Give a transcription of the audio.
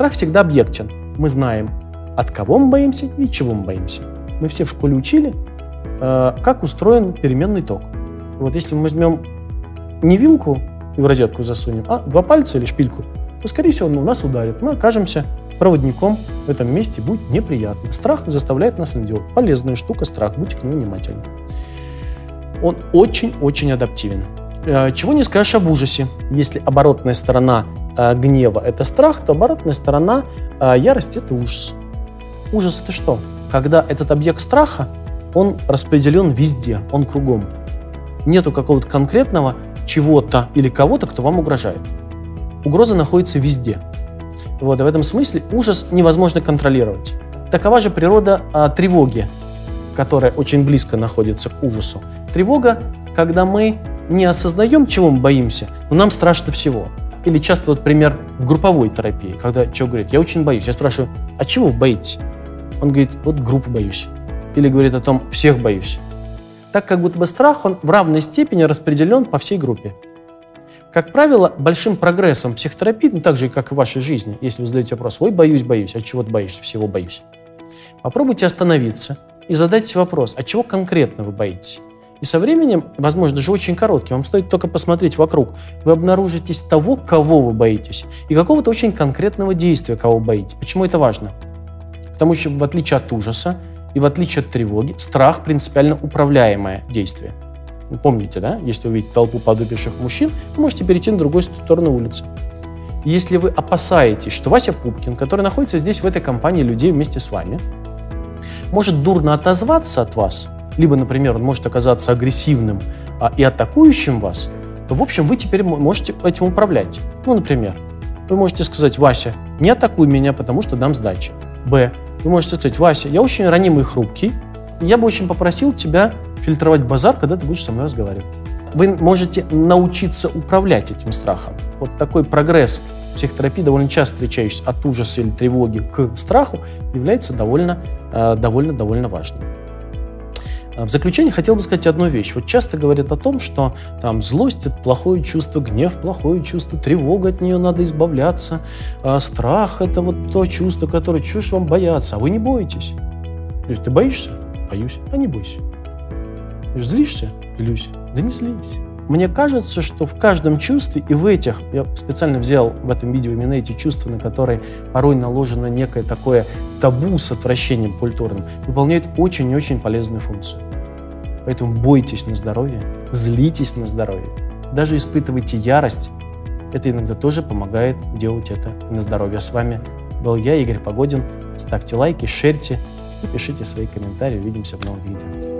страх всегда объектен. Мы знаем, от кого мы боимся и чего мы боимся. Мы все в школе учили, э, как устроен переменный ток. Вот если мы возьмем не вилку и в розетку засунем, а два пальца или шпильку, то, скорее всего, он у нас ударит. Мы окажемся проводником в этом месте, будет неприятно. Страх заставляет нас это делать. Полезная штука, страх, будьте к нему внимательны. Он очень-очень адаптивен. Э, чего не скажешь об ужасе. Если оборотная сторона гнева – это страх, то оборотная сторона э, ярости – это ужас. Ужас – это что? Когда этот объект страха, он распределен везде, он кругом. Нету какого-то конкретного чего-то или кого-то, кто вам угрожает. Угроза находится везде. Вот, и в этом смысле ужас невозможно контролировать. Такова же природа а, тревоги, которая очень близко находится к ужасу. Тревога, когда мы не осознаем, чего мы боимся, но нам страшно всего. Или часто вот пример в групповой терапии, когда человек говорит, я очень боюсь. Я спрашиваю, а чего вы боитесь? Он говорит, вот группу боюсь. Или говорит о том, всех боюсь. Так как будто бы страх, он в равной степени распределен по всей группе. Как правило, большим прогрессом психотерапии, ну, так же, как и в вашей жизни, если вы задаете вопрос, ой, боюсь, боюсь, а чего ты боишься? Всего боюсь. Попробуйте остановиться и задать себе вопрос, а чего конкретно вы боитесь? И со временем, возможно, даже очень коротким, вам стоит только посмотреть вокруг, вы обнаружитесь того, кого вы боитесь, и какого-то очень конкретного действия, кого вы боитесь. Почему это важно? Потому что, в отличие от ужаса и в отличие от тревоги, страх принципиально управляемое действие. Помните, да? Если вы видите толпу подвыпивших мужчин, вы можете перейти на другую сторону улицы. Если вы опасаетесь, что Вася Пупкин, который находится здесь, в этой компании людей вместе с вами, может дурно отозваться от вас – либо, например, он может оказаться агрессивным а, и атакующим вас, то, в общем, вы теперь можете этим управлять. Ну, например, вы можете сказать, Вася, не атакуй меня, потому что дам сдачи. Б. Вы можете сказать, Вася, я очень ранимый и хрупкий, и я бы очень попросил тебя фильтровать базар, когда ты будешь со мной разговаривать. Вы можете научиться управлять этим страхом. Вот такой прогресс психотерапии, довольно часто встречающийся от ужаса или тревоги к страху, является довольно-довольно-довольно э, важным. А в заключение хотел бы сказать одну вещь. Вот часто говорят о том, что там злость – это плохое чувство, гнев – плохое чувство, тревога от нее надо избавляться, а страх – это вот то чувство, которое чушь вам бояться, а вы не боитесь. Ты боишься? Боюсь. А не бойся. Злишься? Злюсь. Да не злись. Мне кажется, что в каждом чувстве, и в этих, я специально взял в этом видео именно эти чувства, на которые порой наложено некое такое табу с отвращением культурным, выполняют очень и очень полезную функцию. Поэтому бойтесь на здоровье, злитесь на здоровье, даже испытывайте ярость. Это иногда тоже помогает делать это на здоровье. С вами был я, Игорь Погодин. Ставьте лайки, шерьте и пишите свои комментарии. Увидимся в новых видео.